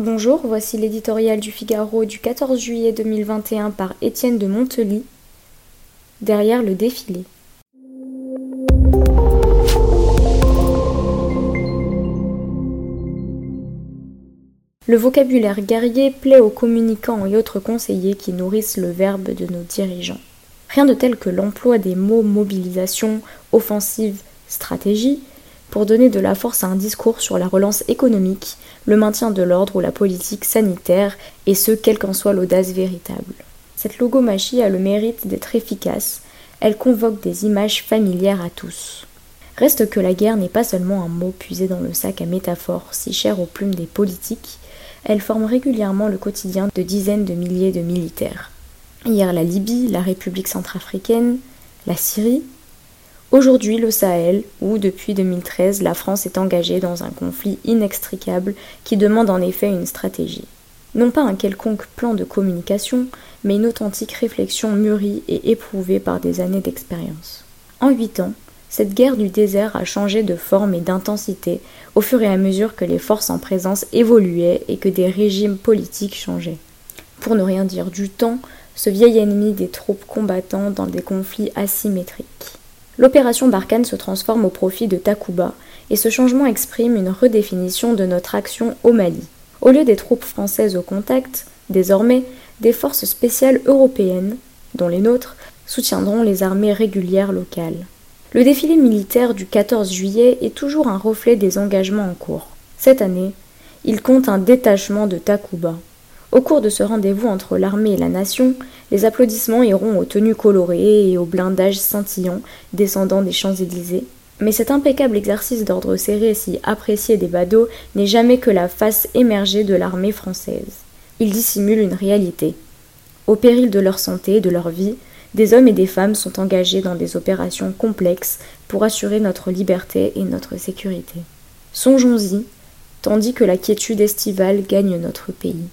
Bonjour, voici l'éditorial du Figaro du 14 juillet 2021 par Étienne de Montely. Derrière le défilé. Le vocabulaire guerrier plaît aux communicants et autres conseillers qui nourrissent le verbe de nos dirigeants. Rien de tel que l'emploi des mots mobilisation, offensive, stratégie pour donner de la force à un discours sur la relance économique, le maintien de l'ordre ou la politique sanitaire, et ce, quelle qu'en soit l'audace véritable. Cette logomachie a le mérite d'être efficace, elle convoque des images familières à tous. Reste que la guerre n'est pas seulement un mot puisé dans le sac à métaphores si cher aux plumes des politiques, elle forme régulièrement le quotidien de dizaines de milliers de militaires. Hier la Libye, la République centrafricaine, la Syrie, aujourd'hui le Sahel, où depuis 2013 la France est engagée dans un conflit inextricable qui demande en effet une stratégie. Non pas un quelconque plan de communication, mais une authentique réflexion mûrie et éprouvée par des années d'expérience. En huit ans, cette guerre du désert a changé de forme et d'intensité au fur et à mesure que les forces en présence évoluaient et que des régimes politiques changeaient. Pour ne rien dire du temps, ce vieil ennemi des troupes combattant dans des conflits asymétriques. L'opération Barkhane se transforme au profit de Takuba, et ce changement exprime une redéfinition de notre action au Mali. Au lieu des troupes françaises au contact, désormais, des forces spéciales européennes, dont les nôtres, soutiendront les armées régulières locales. Le défilé militaire du 14 juillet est toujours un reflet des engagements en cours. Cette année, il compte un détachement de Takuba. Au cours de ce rendez-vous entre l'armée et la nation, les applaudissements iront aux tenues colorées et aux blindages scintillants descendant des Champs-Élysées. Mais cet impeccable exercice d'ordre serré si apprécié des badauds n'est jamais que la face émergée de l'armée française. Il dissimule une réalité. Au péril de leur santé et de leur vie, des hommes et des femmes sont engagés dans des opérations complexes pour assurer notre liberté et notre sécurité. Songeons-y, tandis que la quiétude estivale gagne notre pays.